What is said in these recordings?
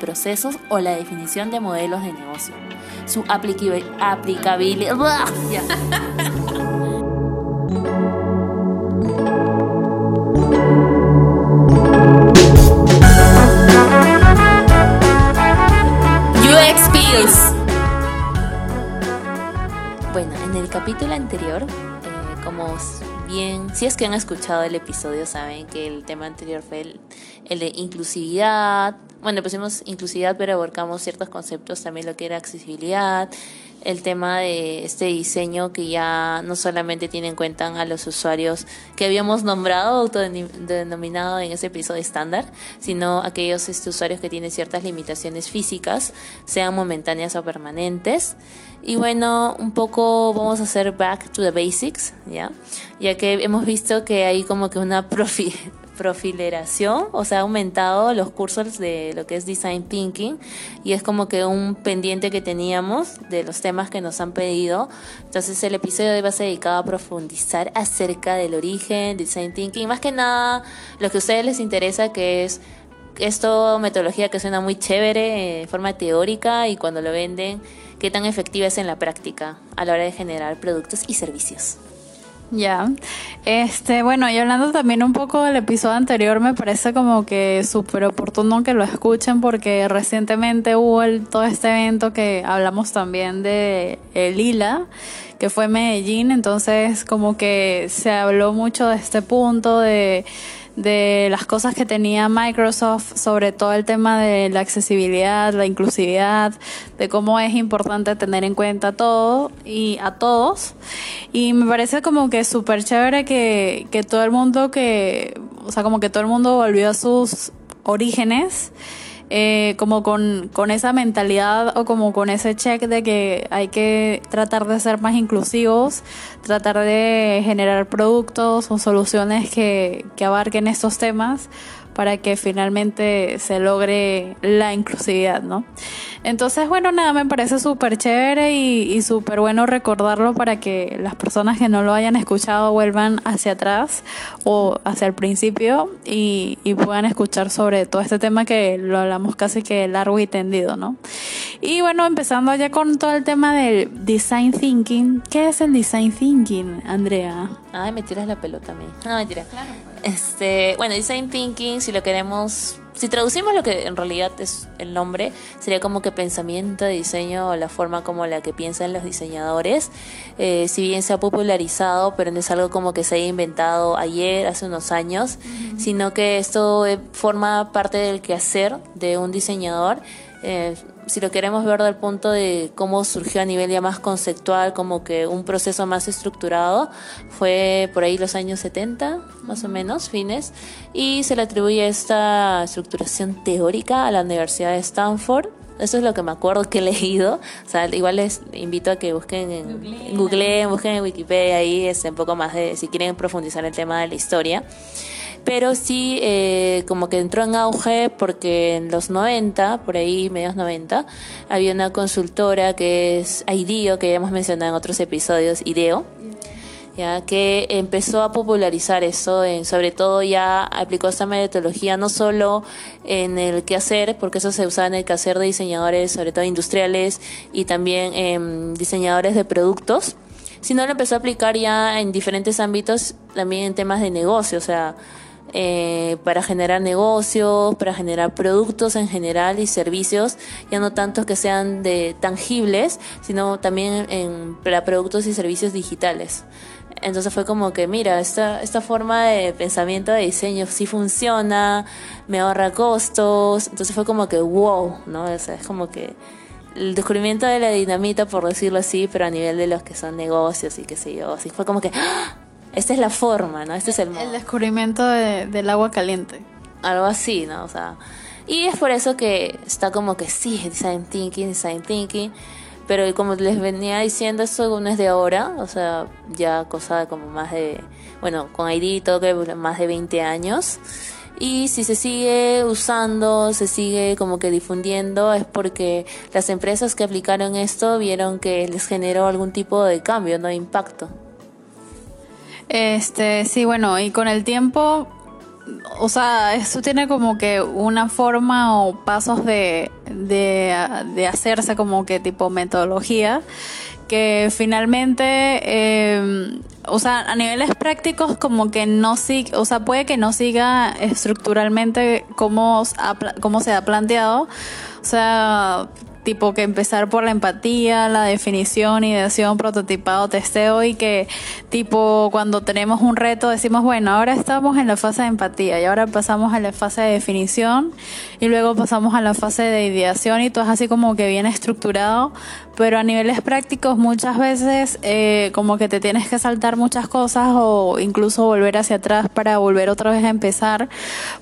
procesos o la definición de modelos de negocio. Su aplicabilidad... UX Skills. Bueno, en el capítulo anterior, eh, como bien, si es que han escuchado el episodio, saben que el tema anterior fue el, el de inclusividad. Bueno, pusimos inclusividad, pero abarcamos ciertos conceptos, también lo que era accesibilidad, el tema de este diseño que ya no solamente tiene en cuenta a los usuarios que habíamos nombrado, autodenominado en ese episodio estándar, sino aquellos este, usuarios que tienen ciertas limitaciones físicas, sean momentáneas o permanentes. Y bueno, un poco vamos a hacer back to the basics, ¿ya? Ya que hemos visto que hay como que una profi profileración, o sea, ha aumentado los cursos de lo que es Design Thinking y es como que un pendiente que teníamos de los temas que nos han pedido. Entonces el episodio de hoy va a ser dedicado a profundizar acerca del origen, Design Thinking, más que nada lo que a ustedes les interesa que es esto metodología que suena muy chévere en forma teórica y cuando lo venden, qué tan efectiva es en la práctica a la hora de generar productos y servicios. Ya, este, bueno, y hablando también un poco del episodio anterior, me parece como que súper oportuno que lo escuchen porque recientemente hubo todo este evento que hablamos también de el Lila, que fue Medellín, entonces como que se habló mucho de este punto de de las cosas que tenía Microsoft sobre todo el tema de la accesibilidad, la inclusividad, de cómo es importante tener en cuenta todo y a todos. Y me parece como que súper chévere que, que todo el mundo que, o sea, como que todo el mundo volvió a sus orígenes eh, como con, con esa mentalidad o como con ese check de que hay que tratar de ser más inclusivos, tratar de generar productos o soluciones que, que abarquen estos temas para que finalmente se logre la inclusividad, ¿no? Entonces, bueno, nada, me parece súper chévere y, y súper bueno recordarlo para que las personas que no lo hayan escuchado vuelvan hacia atrás o hacia el principio y, y puedan escuchar sobre todo este tema que lo hablamos casi que largo y tendido, ¿no? Y bueno, empezando ya con todo el tema del design thinking. ¿Qué es el design thinking, Andrea? Ay, me tiras la pelota a mí. No, mentira. Claro. Este, bueno, design thinking, si lo queremos, si traducimos lo que en realidad es el nombre, sería como que pensamiento de diseño o la forma como la que piensan los diseñadores. Eh, si bien se ha popularizado, pero no es algo como que se haya inventado ayer, hace unos años, sino que esto eh, forma parte del quehacer de un diseñador. Eh, si lo queremos ver del punto de cómo surgió a nivel ya más conceptual, como que un proceso más estructurado, fue por ahí los años 70, más o menos, fines, y se le atribuye esta estructuración teórica a la Universidad de Stanford. Eso es lo que me acuerdo que he leído. O sea, igual les invito a que busquen en Google, busquen en Wikipedia ahí es un poco más de si quieren profundizar el tema de la historia pero sí eh, como que entró en auge porque en los 90, por ahí medios 90, había una consultora que es IDEO, que ya hemos mencionado en otros episodios, IDEO, ya que empezó a popularizar eso, en, sobre todo ya aplicó esta metodología no solo en el quehacer, porque eso se usaba en el quehacer de diseñadores, sobre todo industriales, y también diseñadores de productos, sino lo empezó a aplicar ya en diferentes ámbitos, también en temas de negocio, o sea, eh, para generar negocios, para generar productos en general y servicios, ya no tanto que sean de tangibles, sino también en, para productos y servicios digitales. Entonces fue como que, mira, esta, esta forma de pensamiento de diseño sí funciona, me ahorra costos, entonces fue como que, wow, ¿no? O sea, es como que el descubrimiento de la dinamita, por decirlo así, pero a nivel de los que son negocios y qué sé yo, así fue como que, ¡ah! Esta es la forma, ¿no? Este es el El descubrimiento del agua caliente. Algo así, ¿no? O sea, y es por eso que está como que sí, design thinking, design thinking. Pero como les venía diciendo, esto no es de ahora, o sea, ya cosa como más de, bueno, con ID y todo, que más de 20 años. Y si se sigue usando, se sigue como que difundiendo, es porque las empresas que aplicaron esto vieron que les generó algún tipo de cambio, no de impacto. Este, sí, bueno, y con el tiempo o sea, esto tiene como que una forma o pasos de, de, hacerse como que tipo metodología que finalmente, eh, o sea, a niveles prácticos como que no sigue, o sea, puede que no siga estructuralmente como, como se ha planteado, o sea, tipo que empezar por la empatía, la definición, ideación, prototipado, testeo y que tipo cuando tenemos un reto decimos, bueno, ahora estamos en la fase de empatía y ahora pasamos a la fase de definición y luego pasamos a la fase de ideación y todo es así como que bien estructurado, pero a niveles prácticos muchas veces eh, como que te tienes que saltar muchas cosas o incluso volver hacia atrás para volver otra vez a empezar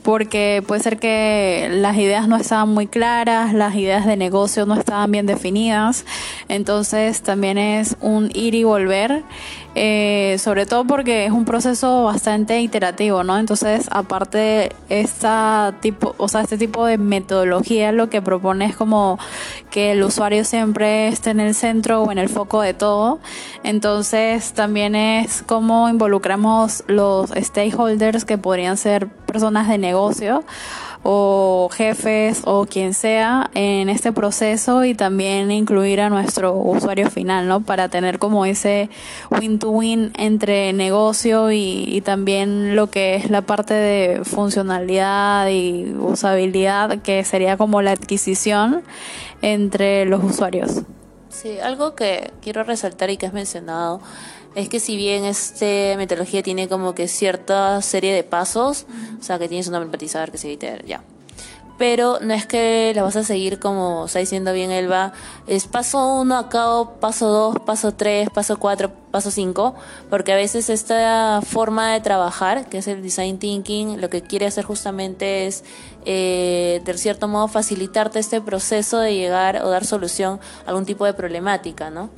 porque puede ser que las ideas no estaban muy claras, las ideas de negocio no estaban bien definidas. Entonces también es un ir y volver, eh, sobre todo porque es un proceso bastante iterativo, ¿no? Entonces, aparte esta tipo, o sea, este tipo de metodología lo que propone es como que el usuario siempre esté en el centro o en el foco de todo. Entonces, también es cómo involucramos los stakeholders que podrían ser personas de negocio o jefes o quien sea en este proceso y también incluir a nuestro usuario final, ¿no? Para tener como ese win-to-win entre negocio y, y también lo que es la parte de funcionalidad y usabilidad, que sería como la adquisición entre los usuarios. Sí, algo que quiero resaltar y que has mencionado es que si bien este metodología tiene como que cierta serie de pasos, o sea, que tienes un empatizador que se evite, ya. Pero no es que la vas a seguir como está diciendo bien Elba, es paso uno, acabo, paso dos, paso tres, paso cuatro, paso cinco, porque a veces esta forma de trabajar, que es el design thinking, lo que quiere hacer justamente es, eh, de cierto modo, facilitarte este proceso de llegar o dar solución a algún tipo de problemática, ¿no?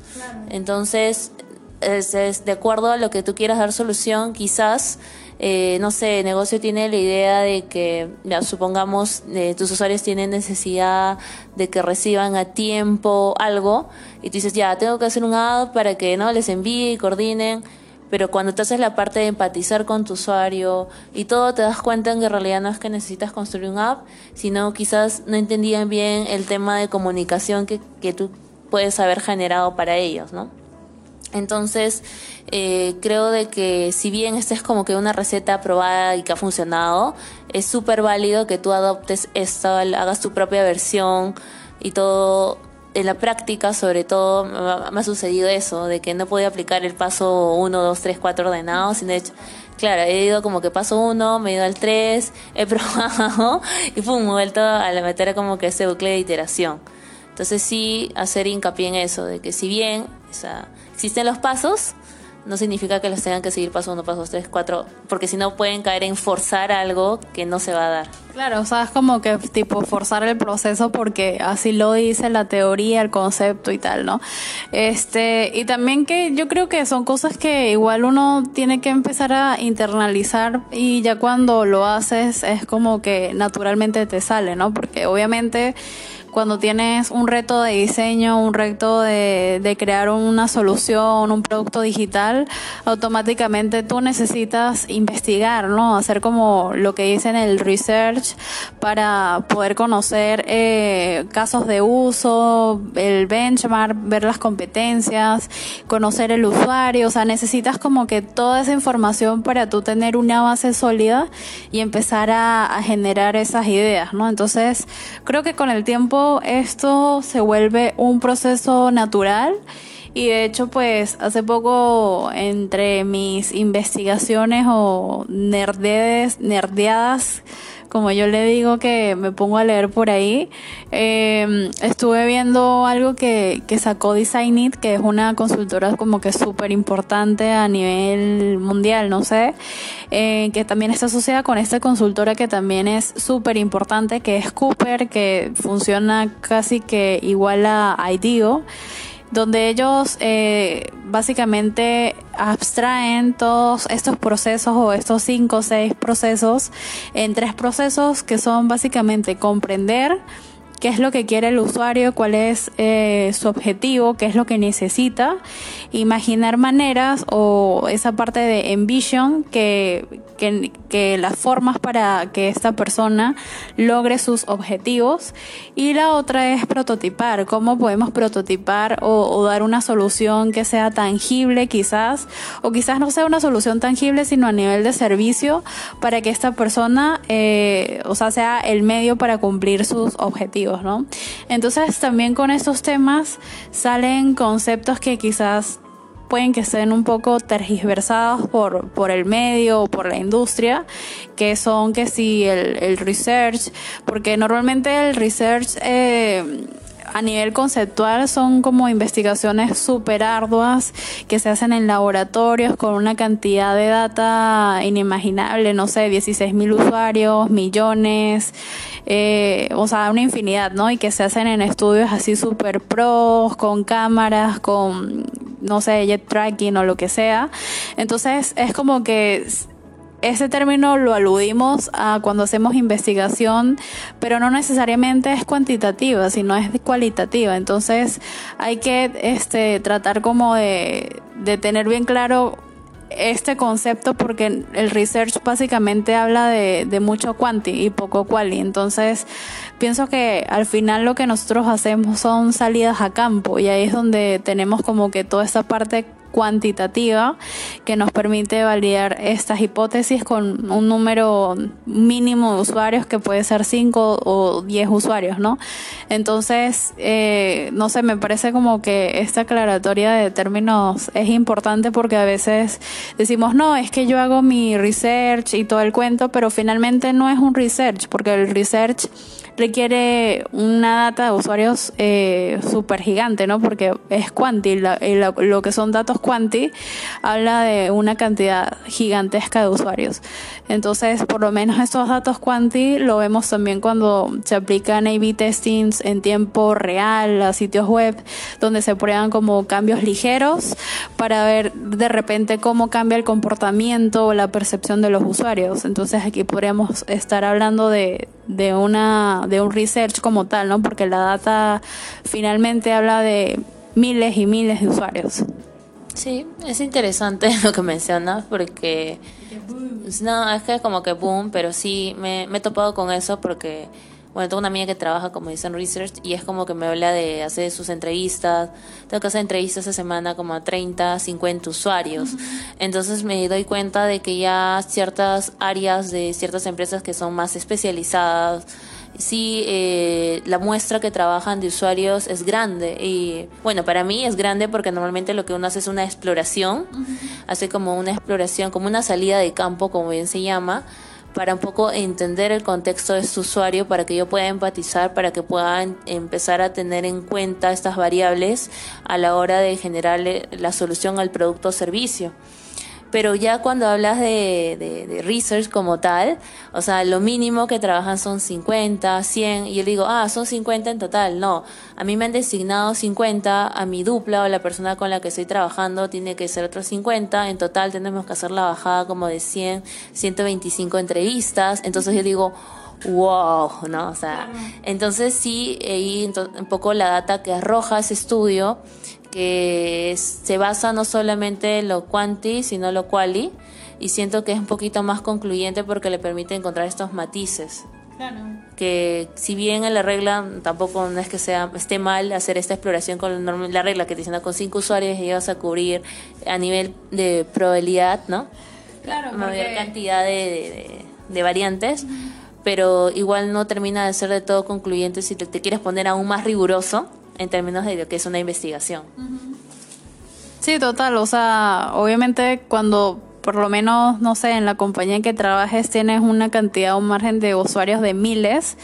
Entonces, es, de acuerdo a lo que tú quieras dar solución, quizás, eh, no sé, el negocio tiene la idea de que, ya, supongamos, eh, tus usuarios tienen necesidad de que reciban a tiempo algo, y tú dices, ya, tengo que hacer un ad para que no les envíe y coordinen, pero cuando te haces la parte de empatizar con tu usuario y todo, te das cuenta en que en realidad no es que necesitas construir un app, sino quizás no entendían bien el tema de comunicación que, que tú puedes haber generado para ellos, ¿no? Entonces, eh, creo de que si bien esta es como que una receta probada y que ha funcionado, es súper válido que tú adoptes esto, hagas tu propia versión y todo. En la práctica, sobre todo, me ha sucedido eso, de que no podía aplicar el paso 1, 2, 3, 4 ordenado, sino de hecho, claro, he ido como que paso 1, me he ido al 3, he probado y pum, me he vuelto a meter como que ese bucle de iteración. Entonces sí, hacer hincapié en eso, de que si bien o sea, existen los pasos, no significa que los tengan que seguir paso uno, paso tres, cuatro, porque si no pueden caer en forzar algo que no se va a dar. Claro, o sea, es como que tipo forzar el proceso porque así lo dice la teoría, el concepto y tal, ¿no? Este, y también que yo creo que son cosas que igual uno tiene que empezar a internalizar y ya cuando lo haces es como que naturalmente te sale, ¿no? Porque obviamente cuando tienes un reto de diseño, un reto de, crear una solución, un producto digital, automáticamente tú necesitas investigar, ¿no? Hacer como lo que dicen el research para poder conocer eh, casos de uso, el benchmark, ver las competencias, conocer el usuario, o sea, necesitas como que toda esa información para tú tener una base sólida y empezar a, a generar esas ideas, ¿no? Entonces, creo que con el tiempo esto se vuelve un proceso natural y de hecho pues hace poco entre mis investigaciones o nerdeadas como yo le digo que me pongo a leer por ahí, em, estuve viendo algo que, sacó Designit, que es una consultora como que súper importante a nivel mundial, no sé, eh, que también está asociada con esta consultora que también es súper importante, que es Cooper, que funciona casi que igual a IDEO donde ellos eh, básicamente abstraen todos estos procesos o estos cinco o seis procesos en tres procesos que son básicamente comprender qué es lo que quiere el usuario, cuál es eh, su objetivo, qué es lo que necesita. Imaginar maneras o esa parte de envision que, que, las formas para que esta persona logre sus objetivos. Y la otra es prototipar, cómo podemos prototipar o, dar una solución que sea tangible quizás o quizás no sea una solución tangible sino a nivel de servicio para que esta persona eh, o sea sea el medio para cumplir sus objetivos, Entonces también con estos temas salen conceptos que quizás pueden que estén un poco tergiversados por, por el medio o por la industria, que son que si el, el research, porque normalmente el research eh, a nivel conceptual son como investigaciones súper arduas que se hacen en laboratorios con una cantidad de data inimaginable, no sé, 16 mil usuarios, millones, eh, o sea, una infinidad, ¿no? Y que se hacen en estudios así súper pros, con cámaras, con, no sé, jet tracking o lo que sea. Entonces es como que ese término lo aludimos a cuando hacemos investigación, pero no necesariamente es cuantitativa, sino es cualitativa. Entonces hay que este, tratar como de, de tener bien claro este concepto porque el research básicamente habla de, de, mucho quanti y poco quali. Entonces, pienso que al final lo que nosotros hacemos son salidas a campo y ahí es donde tenemos como que toda esta parte cuantitativa que nos permite validar estas hipótesis con un número mínimo de usuarios que puede ser 5 o 10 usuarios, ¿no? Entonces, eh, no sé, me parece como que esta aclaratoria de términos es importante porque a veces decimos, no, es que yo hago mi research y todo el cuento, pero finalmente no es un research, porque el research requiere una data de usuarios eh, súper gigante, ¿no? Porque es quanti, lo que son datos quanti habla de una cantidad gigantesca de usuarios. Entonces, por lo menos estos datos quanti lo vemos también cuando se aplican A-B testings en tiempo real a sitios web, donde se prueban como cambios ligeros para ver de repente cómo cambia el comportamiento o la percepción de los usuarios. Entonces, aquí podríamos estar hablando de, de una de un research como tal, ¿no? Porque la data finalmente habla de miles y miles de usuarios. Sí, es interesante lo que mencionas porque no, es que como que boom, pero sí me, me he topado con eso porque bueno, tengo una amiga que trabaja como dicen research y es como que me habla de hacer sus entrevistas. Tengo que hacer entrevistas esa semana como a 30, 50 usuarios. Entonces me doy cuenta de que ya ciertas áreas de ciertas empresas que son más especializadas, sí eh, la muestra que trabajan de usuarios es grande. Y bueno, para mí es grande porque normalmente lo que uno hace es una exploración, hace como una exploración, como una salida de campo, como bien se llama para un poco entender el contexto de su usuario, para que yo pueda empatizar, para que pueda empezar a tener en cuenta estas variables a la hora de generarle la solución al producto o servicio pero ya cuando hablas de, de, research como tal, o sea, lo mínimo que trabajan son 50, 100, y yo digo, ah, son 50 en total. No, a mí me han designado 50, a mi dupla o la persona con la que estoy trabajando tiene que ser otros 50, en total tenemos que hacer la bajada como de 100, 125 entrevistas, entonces yo digo, wow, ¿no? O sea, entonces sí, ahí un poco la data que arroja ese estudio que se basa no solamente en lo quanti, sino lo quali, y siento que es un poquito más concluyente porque le permite encontrar estos matices. Claro. Que si bien en la regla tampoco no es que sea esté mal hacer esta exploración con la regla que te dicen con cinco usuarios y llegas a cubrir a nivel de probabilidad, ¿no? Claro, mayor cantidad de, de, variantes. Pero igual no termina de ser de todo concluyente si te quieres poner aún más riguroso en términos de lo que es una investigación. Sí, total. O sea, obviamente cuando por lo menos, no sé, en la compañía en que trabajes tienes una cantidad, un margen de usuarios de miles,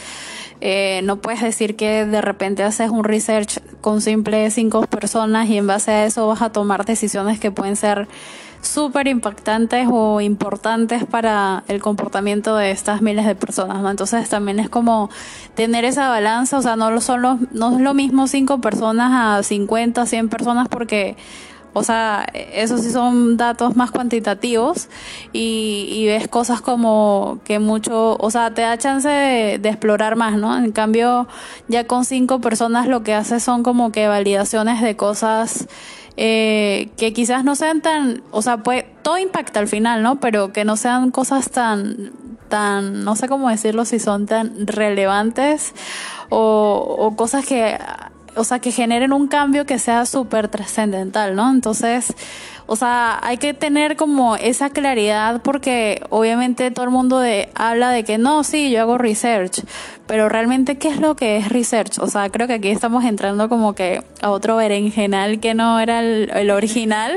eh, no puedes decir que de repente haces un research con simple cinco personas y en base a eso vas a tomar decisiones que pueden ser súper impactantes o importantes para el comportamiento de estas miles de personas, ¿no? Entonces también es como tener esa balanza, o sea, no, son los, no es lo mismo cinco personas a 50, 100 personas porque o sea, esos sí son datos más cuantitativos y, ves cosas como que mucho, o sea, te da chance de, de, explorar más, ¿no? En cambio, ya con cinco personas lo que hace son como que validaciones de cosas eh, que quizás no sean tan, o sea, pues todo impacta al final, ¿no? Pero que no sean cosas tan, tan, no sé cómo decirlo, si son tan relevantes o, o cosas que, o sea, que generen un cambio que sea súper trascendental, ¿no? Entonces, o sea, hay que tener como esa claridad porque obviamente todo el mundo de, habla de que no, sí, yo hago research, pero realmente qué es lo que es research? O sea, creo que aquí estamos entrando como que a otro berenjenal que no era el, original,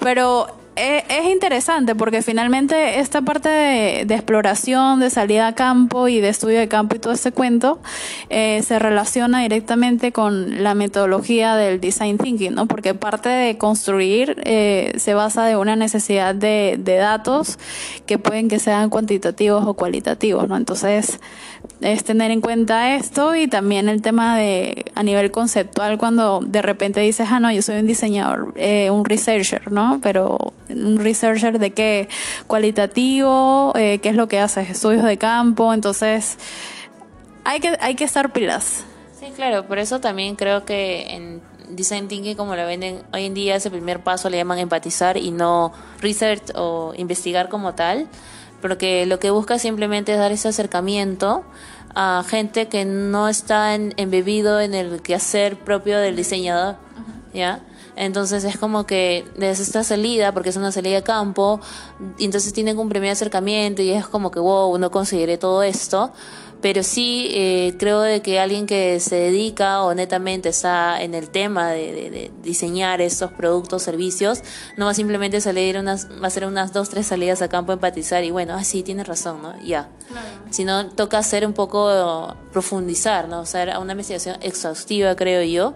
pero es interesante porque finalmente esta parte de, exploración, de salida a campo y de estudio de campo y todo este cuento eh, se relaciona directamente con la metodología del design thinking, ¿no? Porque parte de construir eh, se basa de una necesidad de, de datos que pueden que sean cuantitativos o cualitativos, ¿no? Entonces, es tener en cuenta esto y también el tema de a nivel conceptual cuando de repente dices, ah, no, yo soy un diseñador, eh, un researcher, ¿no? Pero un researcher de qué cualitativo, eh, qué es lo que haces, estudios de campo, entonces hay que, hay que estar pilas. Sí, claro, por eso también creo que en Design Thinking, como lo venden hoy en día, ese primer paso le llaman empatizar y no research o investigar como tal porque lo que busca simplemente es dar ese acercamiento a gente que no está embebido en el quehacer propio del diseñador, ¿ya? Entonces es como que desde esta salida, porque es una salida de campo, y entonces tienen un primer acercamiento y es como que, wow, no conseguiré todo esto pero sí eh, creo de que alguien que se dedica o netamente está en el tema de, diseñar estos productos, servicios, no va simplemente salir unas, va a hacer unas dos, tres salidas a campo, empatizar y bueno, ah, sí, tiene razón, ¿no? Ya. Sino toca hacer un poco, profundizar, ¿no? O sea, una investigación exhaustiva, creo yo,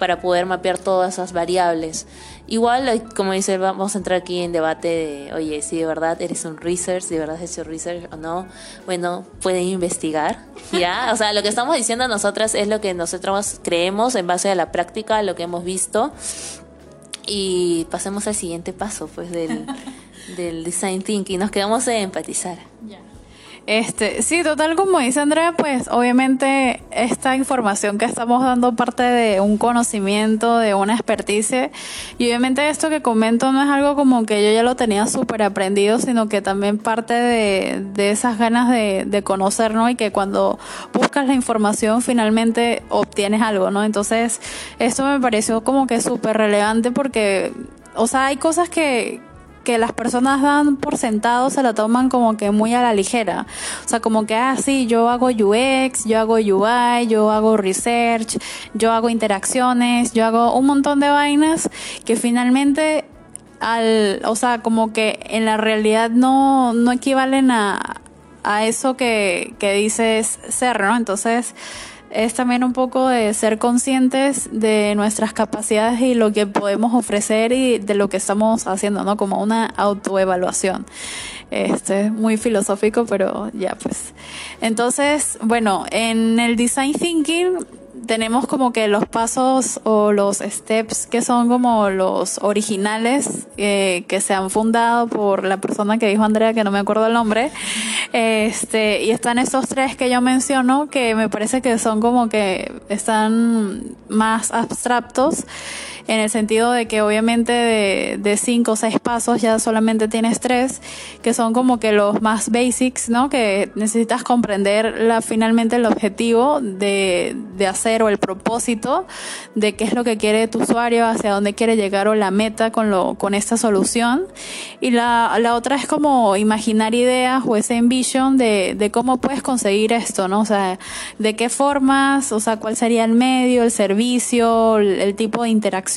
para poder mapear todas esas variables. Igual, como dice, vamos a entrar aquí en debate de, oye, si de verdad eres un research, si de verdad has hecho research o no, bueno, pueden investigar, ¿ya? O sea, lo que estamos diciendo nosotras es lo que nosotros creemos en base a la práctica, lo que hemos visto. Y pasemos al siguiente paso, pues, del, del design thinking. Nos quedamos en empatizar. Este, sí, total, como dice Andrea, pues obviamente esta información que estamos dando parte de un conocimiento, de una experticia, y obviamente esto que comento no es algo como que yo ya lo tenía súper aprendido, sino que también parte de, de esas ganas de, de conocer, ¿no? Y que cuando buscas la información finalmente obtienes algo, ¿no? Entonces, esto me pareció como que súper relevante porque, o sea, hay cosas que, que las personas dan por sentado se lo toman como que muy a la ligera. O sea, como que, ah, sí, yo hago UX, yo hago UI, yo hago research, yo hago interacciones, yo hago un montón de vainas que finalmente, al, o sea, como que en la realidad no, no equivalen a, a eso que, que dices ser, ¿no? Entonces, es también un poco de ser conscientes de nuestras capacidades y lo que podemos ofrecer y de lo que estamos haciendo, ¿no? Como una autoevaluación. Este, muy filosófico, pero ya pues. Entonces, bueno, en el design thinking tenemos como que los pasos o los steps que son como los originales eh, que se han fundado por la persona que dijo Andrea, que no me acuerdo el nombre. Este, y están estos tres que yo menciono que me parece que son como que están más abstractos en el sentido de que obviamente de, de cinco o seis pasos ya solamente tienes tres, que son como que los más basics, ¿no? Que necesitas comprender la, finalmente el objetivo de, de hacer o el propósito de qué es lo que quiere tu usuario, hacia dónde quiere llegar o la meta con, lo, con esta solución. Y la, la otra es como imaginar ideas o ese envision de, de cómo puedes conseguir esto, ¿no? O sea, de qué formas, o sea, cuál sería el medio, el servicio, el tipo de interacción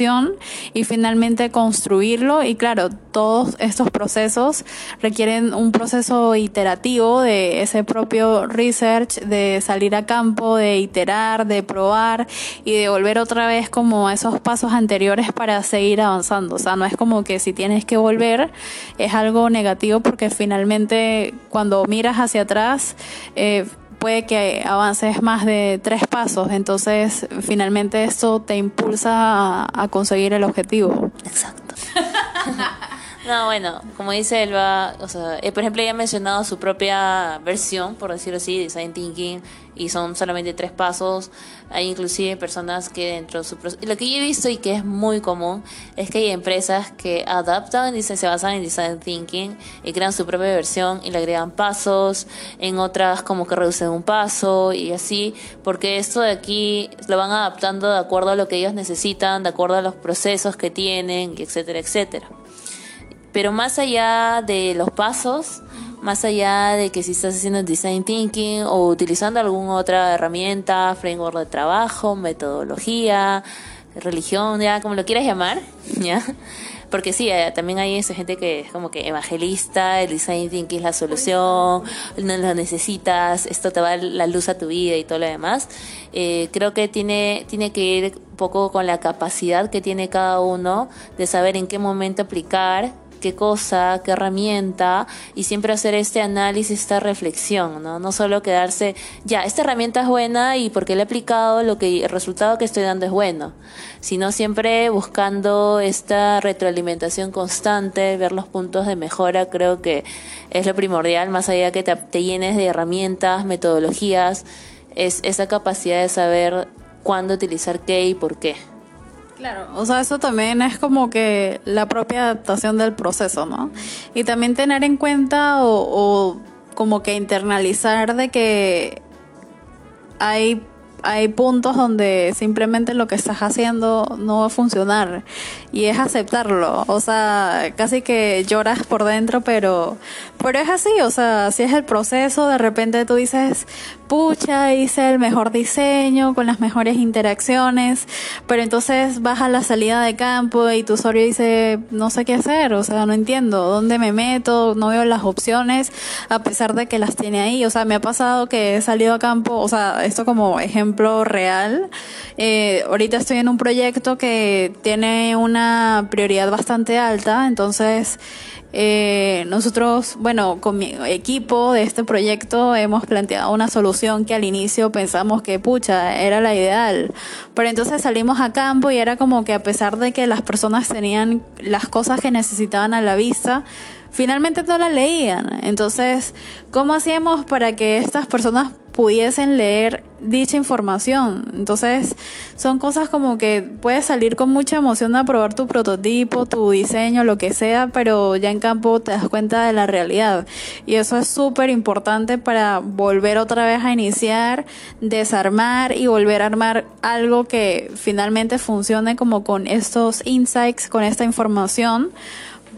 y finalmente construirlo. Y claro, todos estos procesos requieren un proceso iterativo de ese propio research, de salir a campo, de iterar, de probar y de volver otra vez como a esos pasos anteriores para seguir avanzando. O sea, no es como que si tienes que volver es algo negativo porque finalmente cuando miras hacia atrás, eh, puede que avances más de tres pasos, entonces finalmente esto te impulsa a, conseguir el objetivo. Exacto. no, bueno, como dice Elba, o sea, eh, por ejemplo, ella ha mencionado su propia versión, por decirlo así, Design Thinking, y son solamente tres pasos. Hay inclusive personas que dentro de su proceso... Lo que yo he visto y que es muy común es que hay empresas que adaptan, y se basan en Design Thinking y crean su propia versión y le agregan pasos, en otras como que reducen un paso y así, porque esto de aquí lo van adaptando de acuerdo a lo que ellos necesitan, de acuerdo a los procesos que tienen, etcétera, etcétera. Pero más allá de los pasos, más allá de que si estás haciendo design thinking o utilizando alguna otra herramienta, framework de trabajo, metodología, religión, ya como lo quieras llamar, ya. Porque sí, eh, también hay esa gente que es como que evangelista, el design thinking es la solución, no lo necesitas, esto te va a dar la luz a tu vida y todo lo demás. Eh, creo que tiene, tiene que ir un poco con la capacidad que tiene cada uno de saber en qué momento aplicar qué cosa, qué herramienta y siempre hacer este análisis, esta reflexión, ¿no? No solo quedarse, ya, esta herramienta es buena y porque la he aplicado, lo que, el resultado que estoy dando es bueno, sino siempre buscando esta retroalimentación constante, ver los puntos de mejora, creo que es lo primordial, más allá que te, te llenes de herramientas, metodologías, es esa capacidad de saber cuándo utilizar qué y por qué. Claro, o sea, eso también es como que la propia adaptación del proceso, ¿no? Y también tener en cuenta o, como que internalizar de que hay hay puntos donde simplemente lo que estás haciendo no va a funcionar y es aceptarlo. O sea, casi que lloras por dentro, pero, pero es así. O sea, si es el proceso, de repente tú dices, pucha, hice el mejor diseño con las mejores interacciones, pero entonces vas a la salida de campo y tu usuario dice, no sé qué hacer, o sea, no entiendo dónde me meto, no veo las opciones, a pesar de que las tiene ahí. O sea, me ha pasado que he salido a campo, o sea, esto como ejemplo real. Eh, ahorita estoy en un proyecto que tiene una prioridad bastante alta, entonces eh, nosotros, bueno, con mi equipo de este proyecto hemos planteado una solución que al inicio pensamos que, pucha, era la ideal. Pero entonces salimos a campo y era como que a pesar de que las personas tenían las cosas que necesitaban a la vista, finalmente no la leían. Entonces, ¿cómo hacíamos para que estas personas pudiesen leer dicha información. Entonces, son cosas como que puedes salir con mucha emoción a probar tu prototipo, tu diseño, lo que sea, pero ya en campo te das cuenta de la realidad. Y eso es súper importante para volver otra vez a iniciar, desarmar y volver a armar algo que finalmente funcione como con estos insights, con esta información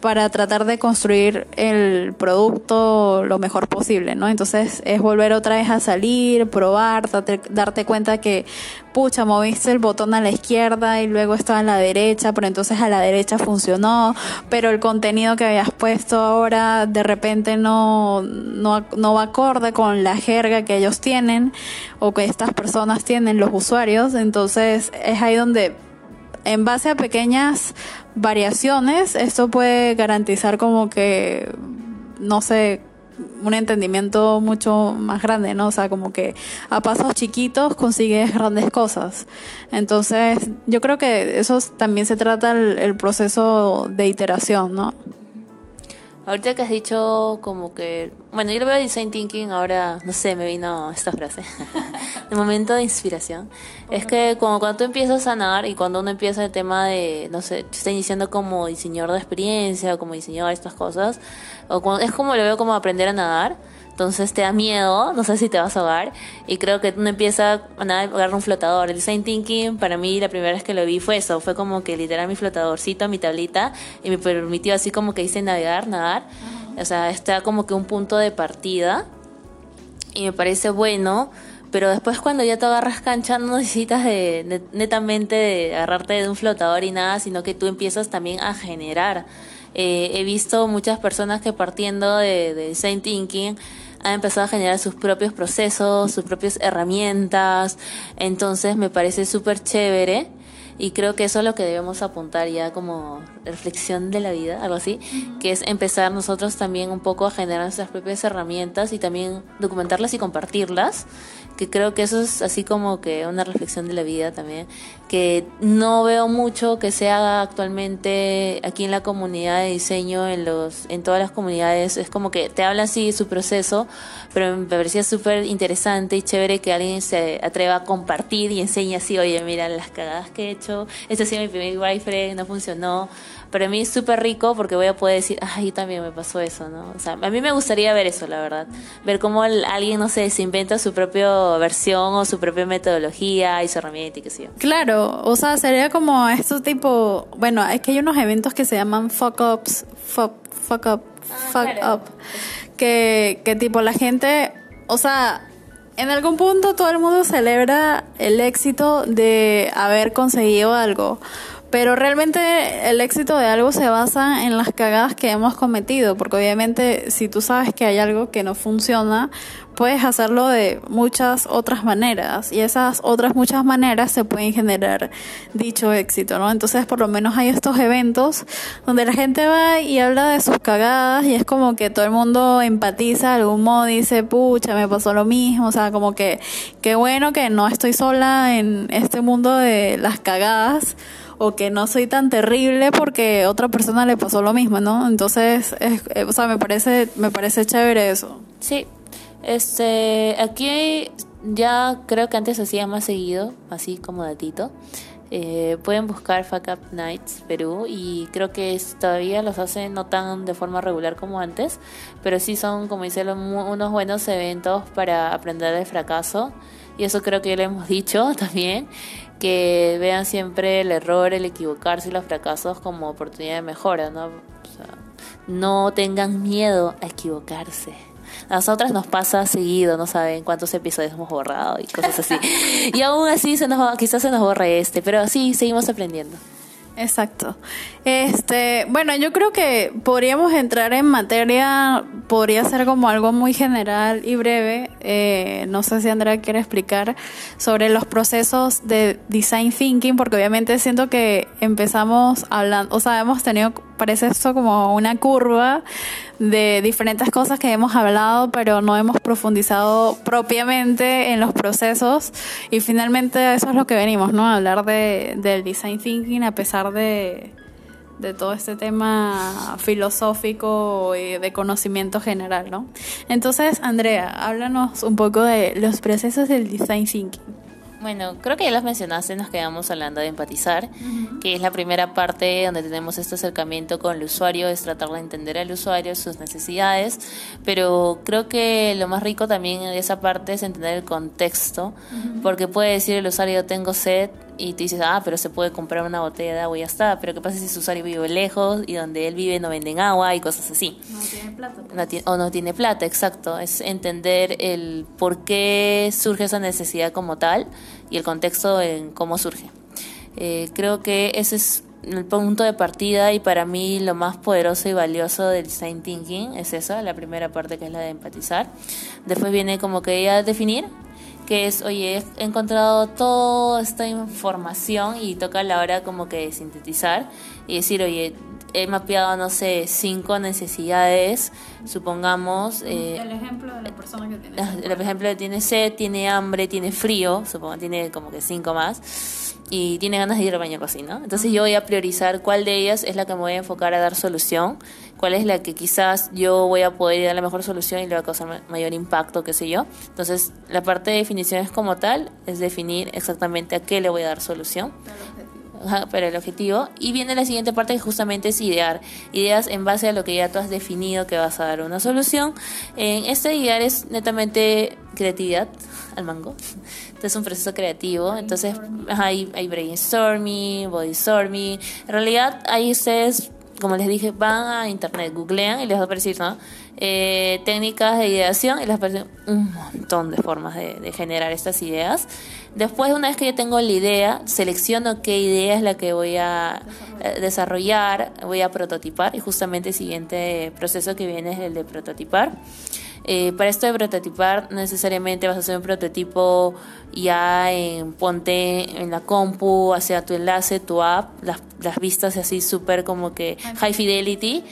para tratar de construir el producto lo mejor posible, ¿no? Entonces es volver otra vez a salir, probar, darte, cuenta que, pucha, moviste el botón a la izquierda y luego estaba a la derecha, pero entonces a la derecha funcionó, pero el contenido que habías puesto ahora de repente no, no, no va acorde con la jerga que ellos tienen o que estas personas tienen, los usuarios, entonces es ahí donde en base a pequeñas variaciones, esto puede garantizar como que, no sé, un entendimiento mucho más grande, ¿no? O sea, como que a pasos chiquitos consigues grandes cosas. Entonces, yo creo que eso también se trata el, el proceso de iteración, ¿no? Ahorita que has dicho como que, bueno, yo lo veo design thinking, ahora, no sé, me vino esta frase, de momento de inspiración. Es que como cuando tú empiezas a nadar y cuando uno empieza el tema de, no sé, te está iniciando como diseñador de experiencia, como diseñador de estas cosas, o cuando, es como lo veo como aprender a nadar entonces te da miedo, no sé si te vas a ahogar. Y creo que uno empieza a agarrar un flotador. El design thinking, para mí, la primera vez que lo vi fue eso. Fue como que literal mi flotadorcito, mi tablita, y me permitió así como que hice navegar, nadar. O sea, está como que un punto de partida. Y me parece bueno. Pero después cuando ya te agarras cancha no necesitas de, netamente de agarrarte de un flotador y nada, sino que tú empiezas también a generar. Eh, he visto muchas personas que partiendo de, de design thinking ha empezado a generar sus propios procesos, sus propias herramientas. Entonces me parece súper chévere y creo que eso es lo que debemos apuntar ya como reflexión de la vida, algo así, que es empezar nosotros también un poco a generar nuestras propias herramientas y también documentarlas y compartirlas, que creo que eso es así como que una reflexión de la vida también, que no veo mucho que se haga actualmente aquí en la comunidad de diseño, en los en todas las comunidades, es como que te habla así su proceso, pero me parecía súper interesante y chévere que alguien se atreva a compartir y enseñe así, oye, mira las cagadas que he hecho, este ha sido mi primer wireframe, no funcionó, pero a mí es súper rico porque voy a poder decir, ay, también me pasó eso, ¿no? O sea, a mí me gustaría ver eso, la verdad. Ver cómo alguien, no sé, se inventa su propia versión o su propia metodología y su herramienta y qué sé yo. Claro, o sea, sería como esto tipo, bueno, es que hay unos eventos que se llaman fuck ups, fuck, fuck up, ah, fuck up, que, que tipo la gente, o sea, en algún punto todo el mundo celebra el éxito de haber conseguido algo. Pero realmente el éxito de algo se basa en las cagadas que hemos cometido, porque obviamente si tú sabes que hay algo que no funciona, puedes hacerlo de muchas otras maneras y esas otras muchas maneras se pueden generar dicho éxito, ¿no? Entonces por lo menos hay estos eventos donde la gente va y habla de sus cagadas y es como que todo el mundo empatiza de algún modo, dice, pucha, me pasó lo mismo, o sea, como que qué bueno que no estoy sola en este mundo de las cagadas o que no soy tan terrible porque otra persona le pasó lo mismo, ¿no? Entonces, eh, o sea, me parece, me parece chévere eso. Sí, este, aquí ya creo que antes hacía más seguido, así como datito. Eh, pueden buscar Fuck Up Nights Perú y creo que todavía los hacen no tan de forma regular como antes, pero sí son, como dice, unos buenos eventos para aprender del fracaso y eso creo que ya lo hemos dicho también que vean siempre el error, el equivocarse y los fracasos como oportunidad de mejora, ¿no? no tengan miedo a equivocarse. A nosotras nos pasa seguido, no saben cuántos episodios hemos borrado y cosas así. y aún así se nos quizás se nos borre este, pero sí, seguimos aprendiendo. Exacto. Este, bueno, yo creo que podríamos entrar en materia, podría ser como algo muy general y breve. Eh, no sé si Andrea quiere explicar sobre los procesos de design thinking, porque obviamente siento que empezamos hablando, o sea, hemos tenido parece esto como una curva de diferentes cosas que hemos hablado, pero no hemos profundizado propiamente en los procesos. Y finalmente eso es lo que venimos, ¿no? hablar de, del design thinking a pesar de, de todo este tema filosófico y de conocimiento general, ¿no? Entonces, Andrea, háblanos un poco de los procesos del design thinking. Bueno, creo que ya los mencionaste, nos quedamos hablando de empatizar, que es la primera parte donde tenemos este acercamiento con el usuario, es tratar de entender al usuario, sus necesidades, pero creo que lo más rico también de esa parte es entender el contexto, porque puede decir el usuario tengo sed y tú dices, ah, pero se puede comprar una botella de agua y ya está, pero ¿qué pasa si su usuario vive lejos y donde él vive no venden agua y cosas así? No tiene plata. o no tiene plata, exacto, es entender el por qué surge esa necesidad como tal y el contexto en cómo surge. Eh, creo que ese es el punto de partida y para mí lo más poderoso y valioso del design thinking es eso, la primera parte que es la de empatizar. Después viene como que ya definir, que es, oye, he encontrado toda esta información y toca la hora como que sintetizar y decir, oye, he mapeado, no sé, cinco necesidades, supongamos... Eh, el ejemplo de la persona que tiene sed. El ejemplo tiene sed, tiene hambre, tiene frío, supongo, tiene como que cinco más, y tiene ganas de ir al baño así, ¿no? Entonces yo voy a priorizar cuál de ellas es la que me voy a enfocar a dar solución, cuál es la que quizás yo voy a poder dar la mejor solución y le va a causar mayor impacto, qué sé yo. Entonces la parte de definiciones como tal es definir exactamente a qué le voy a dar solución para el objetivo. Y viene la siguiente parte que justamente es idear. Ideas en base a lo que ya tú has definido que vas a dar una solución. En este idear es netamente creatividad al mango. Entonces es un proceso creativo. Entonces hay, hay brainstorming, bodystorming. En realidad ahí ustedes, como les dije, van a internet, googlean y les va a aparecer, ¿no? Eh, técnicas de ideación y les aparecen un montón de formas de, de generar estas ideas. Después, una vez que yo tengo la idea, selecciono qué idea es la que voy a eh, desarrollar, voy a prototipar y justamente el siguiente proceso que viene es el de prototipar. Eh, para esto de prototipar, necesariamente vas a hacer un prototipo ya en ponte en la compu, hacia tu enlace, tu app, las, las vistas así súper como que high fidelity,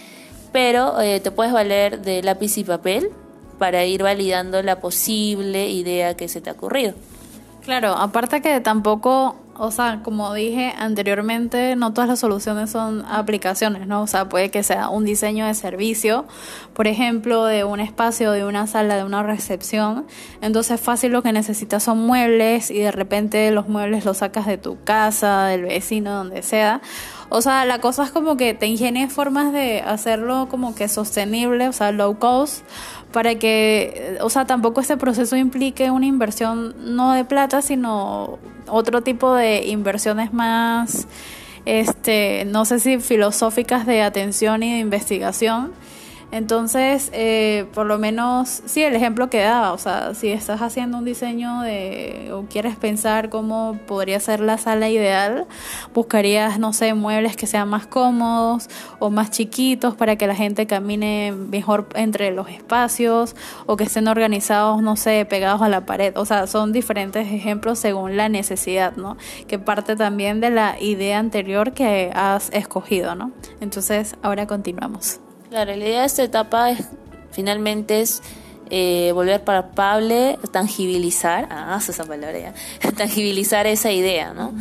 pero eh, te puedes valer de lápiz y papel para ir validando la posible idea que se te ha ocurrido. Claro, aparte que tampoco, o sea, como dije anteriormente, no todas las soluciones son aplicaciones, ¿no? O sea, puede que sea un diseño de servicio, por ejemplo, de un espacio, de una sala, de una recepción. Entonces, fácil lo que necesitas son muebles y de repente los muebles los sacas de tu casa, del vecino, donde sea. O sea, la cosa es como que te ingenies formas de hacerlo como que sostenible, o sea, low cost, para que, o sea, tampoco este proceso implique una inversión no de plata, sino otro tipo de inversiones más, este, no sé si filosóficas de atención y de investigación entonces, eh, por lo menos, sí, el ejemplo que daba, o sea, si estás haciendo un diseño de, o quieres pensar cómo podría ser la sala ideal, buscarías, no sé, muebles que sean más cómodos o más chiquitos para que la gente camine mejor entre los espacios o que estén organizados, no sé, pegados a la pared. O sea, son diferentes ejemplos según la necesidad, ¿no? Que parte también de la idea anterior que has escogido, ¿no? Entonces, ahora continuamos. Claro, la idea de esta etapa es, finalmente es eh, volver palpable, tangibilizar, ah, esa palabra ya, tangibilizar esa idea, ¿no?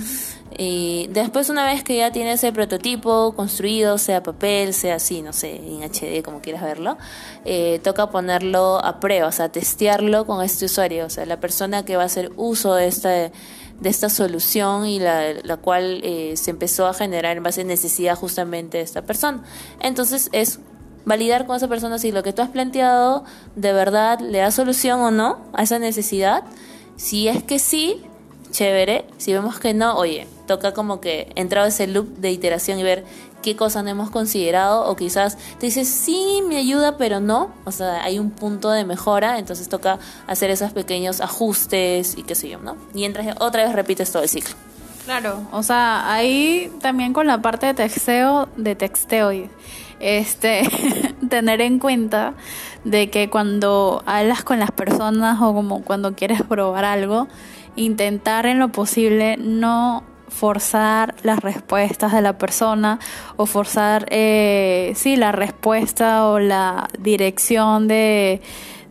Y después una vez que ya tienes el prototipo construido, sea papel, sea así, no sé, en HD, como quieras verlo, eh, toca ponerlo a prueba, o sea, testearlo con este usuario, o sea, la persona que va a hacer uso de esta, de esta solución y la, la cual eh, se empezó a generar en base a necesidad justamente de esta persona. Entonces es validar con esa persona si lo que tú has planteado de verdad le da solución o no a esa necesidad. Si es que sí, chévere. Si vemos que no, oye, toca como que entrar a ese loop de iteración y ver qué cosas no hemos considerado o quizás te dices sí me ayuda pero no o sea hay un punto de mejora entonces toca hacer esos pequeños ajustes y qué sé yo no y entras otra vez repites todo el ciclo claro o sea ahí también con la parte de texteo de texteo este, tener en cuenta de que cuando hablas con las personas o como cuando quieres probar algo, intentar en lo posible no forzar las respuestas de la persona o forzar, eh, sí, la respuesta o la dirección de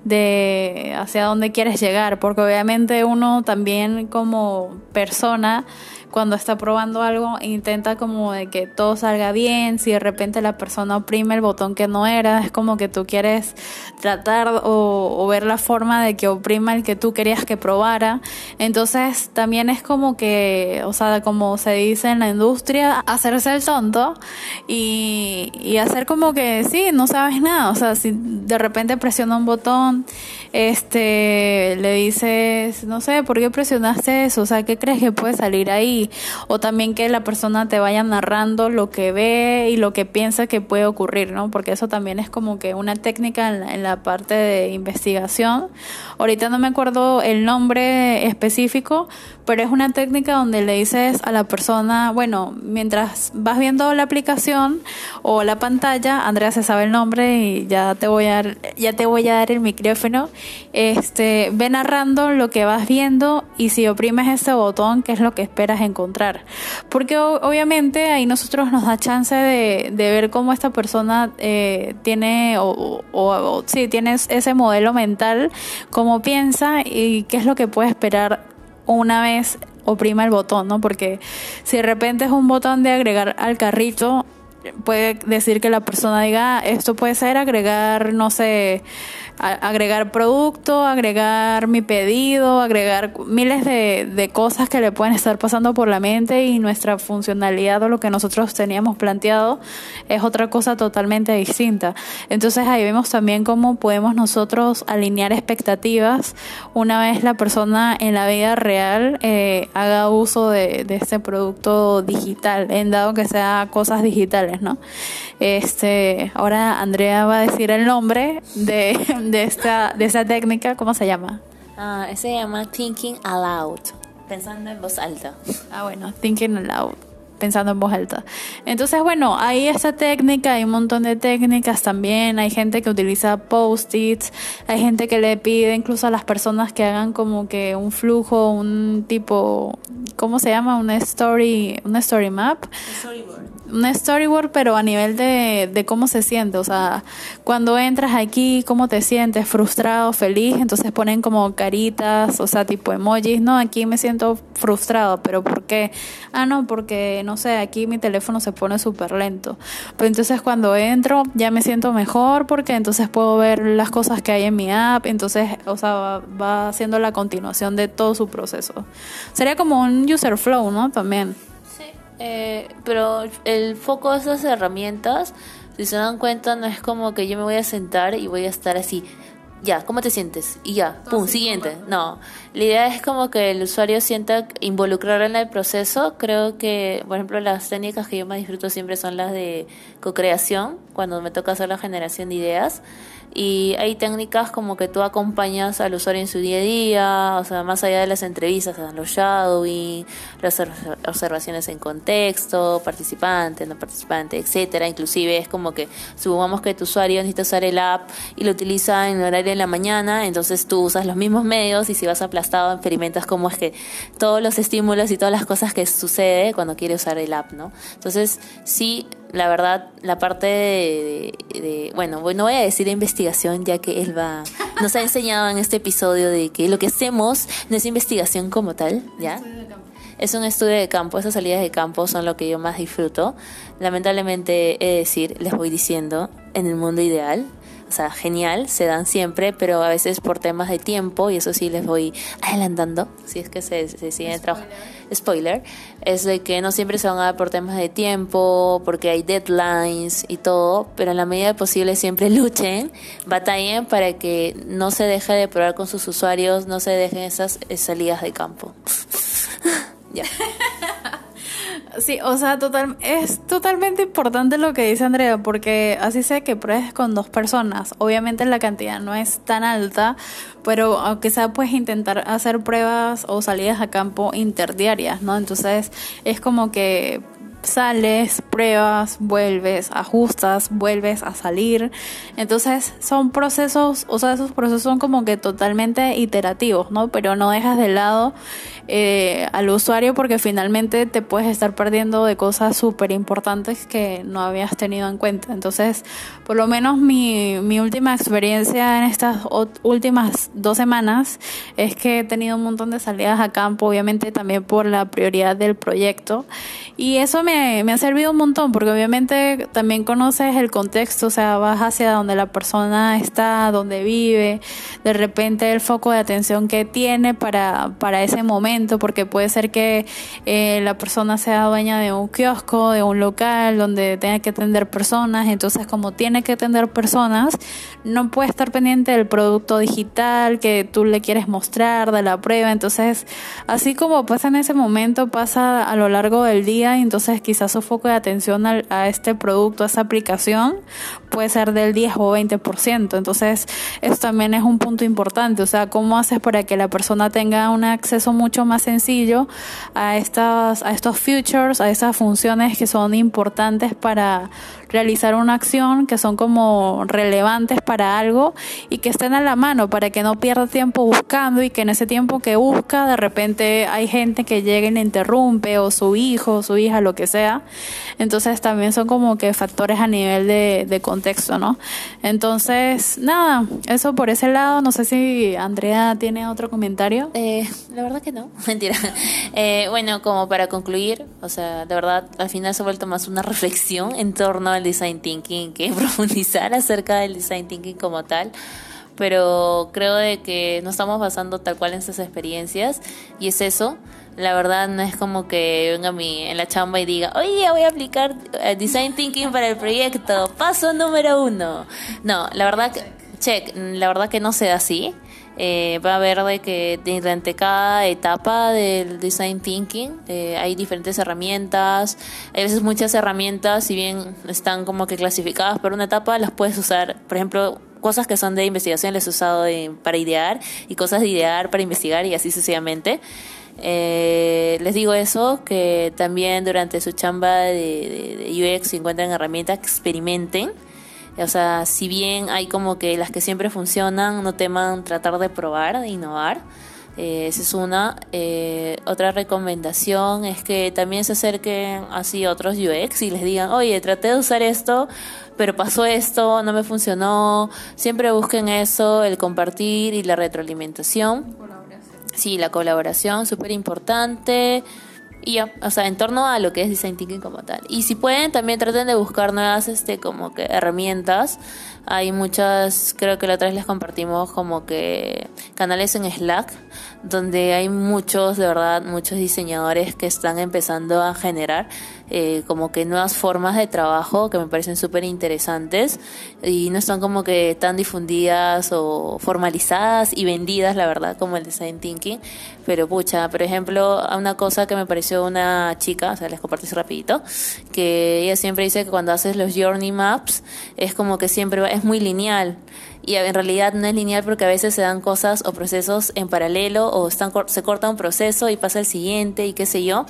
de hacia dónde quieres llegar, porque obviamente uno también como persona cuando está probando algo intenta como de que todo salga bien, si de repente la persona oprime el botón que no era, es como que tú quieres tratar o, ver la forma de que oprima el que tú querías que probara. Entonces también es como que, o sea, como se dice en la industria, hacerse el tonto y, hacer como que sí, no sabes nada, o sea, si de repente presiona un botón, este, le dices, no sé, ¿por qué presionaste eso? O sea, ¿qué crees que puede salir ahí? O también que la persona te vaya narrando lo que ve y lo que piensa que puede ocurrir, ¿no? Porque eso también es como que una técnica en la, parte de investigación. Ahorita no me acuerdo el nombre específico, pero es una técnica donde le dices a la persona, bueno, mientras vas viendo la aplicación o la pantalla, Andrea se sabe el nombre y ya te voy a dar, ya te voy a dar el micrófono, este, ve narrando lo que vas viendo y si oprimes ese botón, qué es lo que esperas encontrar. Porque obviamente ahí nosotros nos da chance de, de ver cómo esta persona eh, tiene o, o, sí, tiene ese modelo mental, cómo piensa y qué es lo que puede esperar una vez oprima el botón, ¿no? Porque si de repente es un botón de agregar al carrito, puede decir que la persona diga, ah, esto puede ser agregar, no sé, agregar producto, agregar mi pedido, agregar miles de, cosas que le pueden estar pasando por la mente y nuestra funcionalidad o lo que nosotros teníamos planteado es otra cosa totalmente distinta. Entonces ahí vemos también cómo podemos nosotros alinear expectativas una vez la persona en la vida real eh, haga uso de, de este producto digital, en dado que sea cosas digitales, ¿no? Este, ahora Andrea va a decir el nombre de de esta, de esta técnica, ¿cómo se llama? Ah, se llama Thinking Aloud, pensando en voz alta. Ah, bueno, Thinking Aloud pensando en voz alta. Entonces, bueno, hay esta técnica, hay un montón de técnicas también, hay gente que utiliza post-its, hay gente que le pide incluso a las personas que hagan como que un flujo, un tipo, ¿cómo se llama? Una story, una story map. Storyboard un storyboard, pero a nivel de, de cómo se siente. O sea, cuando entras aquí, cómo te sientes, frustrado, feliz. Entonces ponen como caritas, o sea, tipo emojis. No, aquí me siento frustrado, pero ¿por qué? Ah, no, porque no sé, aquí mi teléfono se pone súper lento. Pero entonces cuando entro ya me siento mejor porque entonces puedo ver las cosas que hay en mi app. Entonces, o sea, va, va haciendo la continuación de todo su proceso. Sería como un user flow, ¿no? También. Eh, pero el foco de esas herramientas, si se dan cuenta, no es como que yo me voy a sentar y voy a estar así. Ya, ¿cómo te sientes? Y ya, pum, siguiente. No, la idea es como que el usuario sienta involucrar en el proceso. Creo que, por ejemplo, las técnicas que yo más disfruto siempre son las de co-creación, cuando me toca hacer la generación de ideas y hay técnicas como que tú acompañas al usuario en su día a día, o sea, más allá de las entrevistas, los shadowing, las observaciones en contexto, participante, no participante, etcétera. Inclusive es como que supongamos que tu usuario necesita usar el app y lo utiliza en horario de la mañana, entonces tú usas los mismos medios y si vas aplastado experimentas cómo es que todos los estímulos y todas las cosas que sucede cuando quiere usar el app, ¿no? Entonces, sí la verdad, la parte de, bueno, no voy a decir investigación, ya que él va, nos ha enseñado en este episodio de que lo que hacemos no es investigación como tal, ¿ya? Es un estudio de campo, esas salidas de campo son lo que yo más disfruto. Lamentablemente, he de decir, les voy diciendo, en el mundo ideal, o sea, genial, se dan siempre, pero a veces por temas de tiempo, y eso sí les voy adelantando, si es que se, siguen trabajando. Spoiler, es de que no siempre se van a dar por temas de tiempo, porque hay deadlines y todo, pero en la medida posible siempre luchen, batallen para que no se deje de probar con sus usuarios, no se dejen esas salidas de campo. ya. Sí, o sea, total, es totalmente importante lo que dice Andrea, porque así sea que pruebes con dos personas. Obviamente la cantidad no es tan alta, pero aunque sea, puedes intentar hacer pruebas o salidas a campo interdiarias, ¿no? Entonces es como que sales, pruebas, vuelves, ajustas, vuelves a salir. Entonces son procesos, o sea, esos procesos son como que totalmente iterativos, ¿no? Pero no dejas de lado eh, al usuario porque finalmente te puedes estar perdiendo de cosas súper importantes que no habías tenido en cuenta. Entonces, por lo menos mi, mi última experiencia en estas últimas dos semanas es que he tenido un montón de salidas a campo, obviamente también por la prioridad del proyecto. Y eso me, me ha servido un montón porque obviamente también conoces el contexto, o sea, vas hacia donde la persona está, donde vive, de repente el foco de atención que tiene para, para ese momento porque puede ser que eh, la persona sea dueña de un kiosco, de un local donde tenga que atender personas, entonces como tiene que atender personas, no puede estar pendiente del producto digital que tú le quieres mostrar, de la prueba, entonces así como pasa en ese momento, pasa a lo largo del día, entonces quizás su foco de atención a este producto, a esa aplicación, puede ser del 10 o 20%, entonces eso también es un punto importante, o sea, cómo haces para que la persona tenga un acceso mucho más sencillo a, estas, a estos features, a esas funciones que son importantes para realizar una acción, que son como relevantes para algo y que estén a la mano para que no pierda tiempo buscando y que en ese tiempo que busca de repente hay gente que llega y le interrumpe o su hijo, su hija, lo que sea. Entonces también son como que factores a nivel de, de contexto, ¿no? Entonces, nada, eso por ese lado. No sé si Andrea tiene otro comentario. Eh, la verdad que no, mentira. Eh, bueno, como para concluir, o sea, de verdad, al final se ha vuelto más una reflexión en torno al design thinking que profundizar acerca del design thinking como tal pero creo de que nos estamos basando tal cual en esas experiencias y es eso. La verdad no es como que venga a mí en la chamba y diga, oye, voy a aplicar eh, design thinking para el proyecto, paso número uno. No, la verdad check, la verdad que no sea así. Eh, va a haber de que durante cada etapa del design thinking eh, hay diferentes herramientas. A veces muchas herramientas, si bien están como que clasificadas por una etapa, las puedes usar, por ejemplo, cosas que son de investigación las he usado para idear y cosas de idear para investigar y así sucesivamente. Eh, les digo eso, que también durante su chamba de, UX si encuentran herramientas, experimenten o sea, si bien hay como que las que siempre funcionan, no teman tratar de probar, de innovar, Eh, esa es una. Eh, otra recomendación es que también se acerquen así otros UX y les digan, oye, traté de usar esto, pero pasó esto, no me funcionó. Siempre busquen eso, el compartir y la retroalimentación. Sí, la colaboración, súper importante. Y ya, o sea, en torno a lo que es design thinking como tal. Y si pueden, también traten de buscar nuevas, este, como que herramientas. Hay muchas, creo que la otra vez les compartimos como que canales en Slack, donde hay muchos, de verdad, muchos diseñadores que están empezando a generar eh, como que nuevas formas de trabajo que me parecen súper interesantes y no están como que tan difundidas o formalizadas y vendidas, la verdad, como el design thinking. Pero pucha, por ejemplo, una cosa que me pareció una chica, o sea, les comparto rapidito, que ella siempre dice que cuando haces los journey maps es como que siempre es muy lineal. Y en realidad no es lineal porque a veces se dan cosas o procesos en paralelo o están, se corta un proceso y pasa el siguiente y qué sé yo.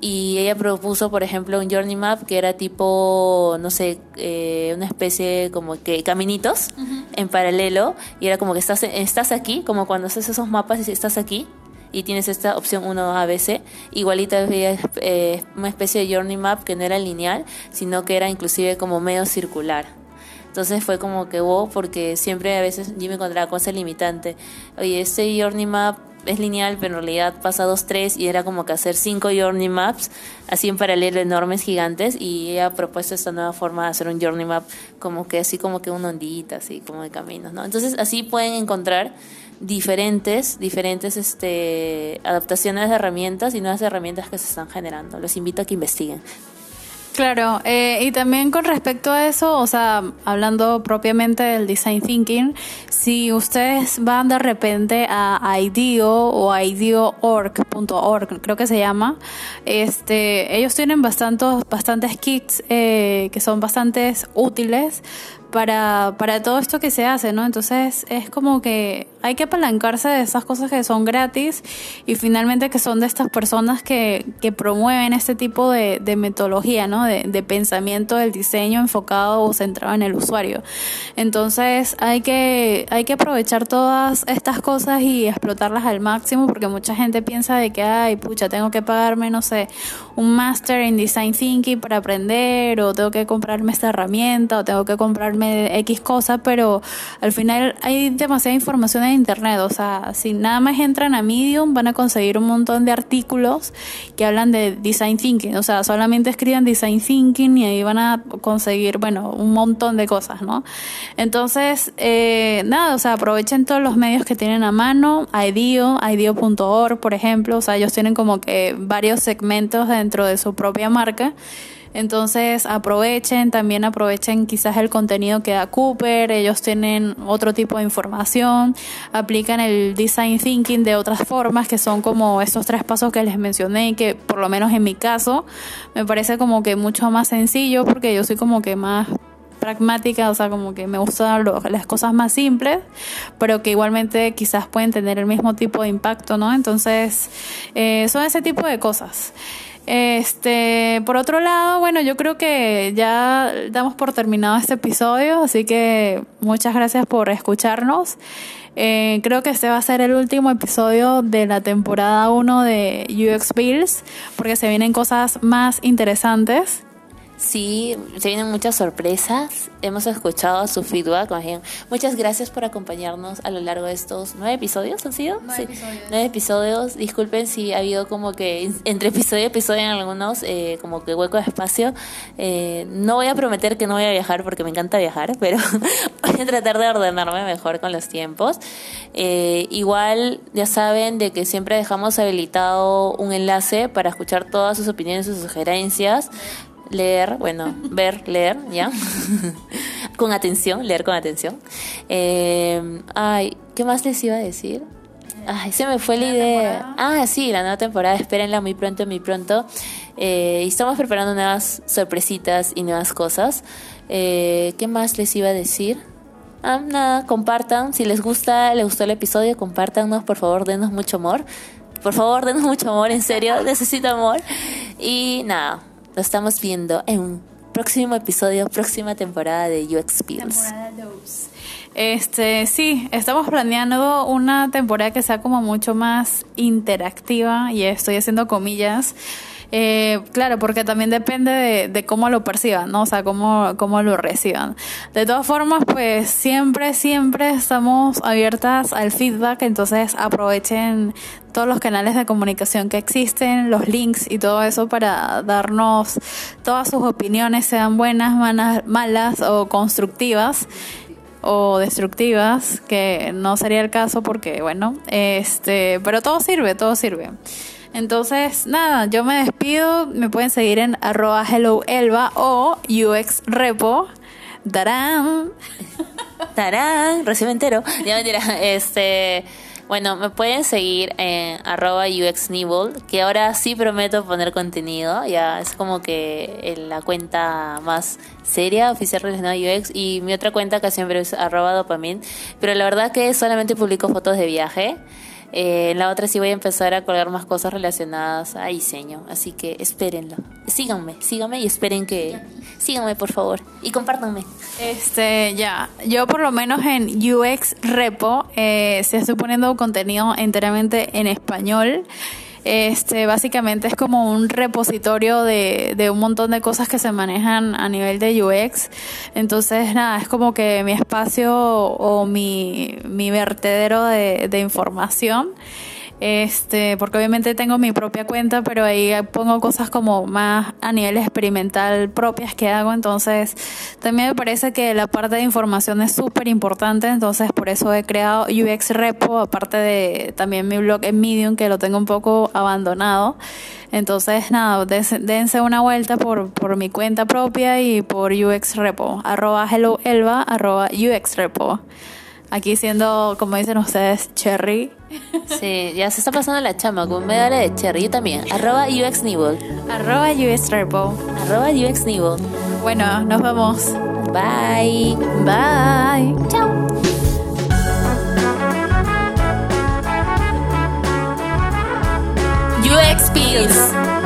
Y ella propuso, por ejemplo, un journey map que era tipo, no sé, eh, una especie como que caminitos en paralelo. Y era como que estás, estás aquí, como cuando haces esos mapas y estás aquí y tienes esta opción 1 ABC, igualita había eh, una especie de journey map que no era lineal, sino que era inclusive como medio circular. Entonces fue como que wow, porque siempre a veces yo me encontraba cosas limitantes. Oye, este journey map es lineal, pero en realidad pasa dos, tres y era como que hacer cinco journey maps así en paralelo enormes, gigantes y ella ha propuesto esta nueva forma de hacer un journey map como que así como que una ondita, así como de caminos, ¿no? Entonces así pueden encontrar diferentes, diferentes este, adaptaciones de herramientas y nuevas herramientas que se están generando. Los invito a que investiguen. Claro, eh, y también con respecto a eso, o sea, hablando propiamente del design thinking, si ustedes van de repente a IDEO o IDEO.org.org, creo que se llama, este, ellos tienen bastantes, bastantes kits eh, que son bastante útiles para, para todo esto que se hace, ¿no? Entonces es como que hay que apalancarse de esas cosas que son gratis y finalmente que son de estas personas que, que promueven este tipo de, de metodología, ¿no? De, pensamiento del diseño enfocado o centrado en el usuario. Entonces hay que, hay que aprovechar todas estas cosas y explotarlas al máximo porque mucha gente piensa de que, ay, pucha, tengo que pagarme, no sé, un máster en design thinking para aprender o tengo que comprarme esta herramienta o tengo que comprarme X cosa, pero al final hay demasiada información internet, o sea, si nada más entran a Medium van a conseguir un montón de artículos que hablan de design thinking, o sea, solamente escriban design thinking y ahí van a conseguir, bueno, un montón de cosas, ¿no? Entonces, eh, nada, o sea, aprovechen todos los medios que tienen a mano, IDEO, IDEO.org, por ejemplo, o sea, ellos tienen como que varios segmentos de dentro de su propia marca. Entonces aprovechen, también aprovechen quizás el contenido que da Cooper, ellos tienen otro tipo de información, aplican el design thinking de otras formas que son como estos tres pasos que les mencioné y que por lo menos en mi caso me parece como que mucho más sencillo porque yo soy como que más pragmática, o sea, como que me gustan las cosas más simples, pero que igualmente quizás pueden tener el mismo tipo de impacto, ¿no? Entonces, eh, son ese tipo de cosas. Este, por otro lado, bueno, yo creo que ya damos por terminado este episodio, así que muchas gracias por escucharnos. Eh, creo que este va a ser el último episodio de la temporada 1 de UX Bills, porque se vienen cosas más interesantes. Sí, se vienen muchas sorpresas. Hemos escuchado su feedback. Muchas gracias por acompañarnos a lo largo de estos nueve episodios. ¿Han sido? Nueve episodios. Nueve episodios. Disculpen si ha habido como que entre episodio y episodio en algunos, eh, como que hueco de espacio. Eh, no voy a prometer que no voy a viajar porque me encanta viajar, pero voy a tratar de ordenarme mejor con los tiempos. Eh, igual, ya saben de que siempre dejamos habilitado un enlace para escuchar todas sus opiniones, sus sugerencias leer, bueno, ver, leer, ¿ya? con atención, leer con atención. Eh, ay, ¿qué más les iba a decir? Ay, se me fue la idea. Ah, sí, la nueva temporada, espérenla muy pronto, muy pronto. Eh, estamos preparando nuevas sorpresitas y nuevas cosas. Eh, ¿Qué más les iba a decir? Ah, nada, compartan. Si les gusta, les gustó el episodio, compártanos, por favor, denos mucho amor. Por favor, denos mucho amor, en serio, necesito amor. Y nada, lo estamos viendo en un próximo episodio, próxima temporada de. Temporada 2. Este, sí, estamos planeando una temporada que sea como mucho más interactiva y estoy haciendo comillas. Eh, claro, porque también depende de, cómo lo perciban, ¿no? O sea, cómo, cómo lo reciban. De todas formas, pues siempre, siempre estamos abiertas al feedback, entonces aprovechen todos los canales de comunicación que existen, los links y todo eso para darnos todas sus opiniones, sean buenas, malas o constructivas o destructivas, que no sería el caso porque, bueno, este, pero todo sirve, todo sirve. Entonces, nada, yo me despido, me pueden seguir en arroba helloelba o uxrepo. ¡Tarán! ¡Tarán! Recibe entero. Ya mentira, este... Bueno, me pueden seguir en arroba uxnibble, que ahora sí prometo poner contenido, ya es como que la cuenta más seria, oficial relacionada a UX, y mi otra cuenta que siempre es arroba dopamin, pero la verdad que solamente publico fotos de viaje. Eh, en la otra sí voy a empezar a colgar más cosas relacionadas a diseño, así que espérenlo. Síganme, síganme y esperen que... Síganme, por favor, y compártanme. Este, ya, yo por lo menos en UX Repo eh, se estoy poniendo contenido enteramente en español. Este, básicamente es como un repositorio de, de, un montón de cosas que se manejan a nivel de UX. Entonces, nada, es como que mi espacio o mi, mi vertedero de, de información. Este, porque obviamente tengo mi propia cuenta, pero ahí pongo cosas como más a nivel experimental propias que hago, entonces también me parece que la parte de información es súper importante, entonces por eso he creado UX Repo, aparte de también mi blog en Medium que lo tengo un poco abandonado. Entonces, nada, dense una vuelta por, por mi cuenta propia y por UX Repo, arroba arroba UX Repo. Aquí siendo, como dicen ustedes, Cherry. Sí, ya se está pasando la chama con medalla de Cherry. Yo también. Arroba UXNibble. Arroba UXTurbo. Arroba UXNibble. Bueno, nos vemos. Bye. Bye. Chao. UX Pills.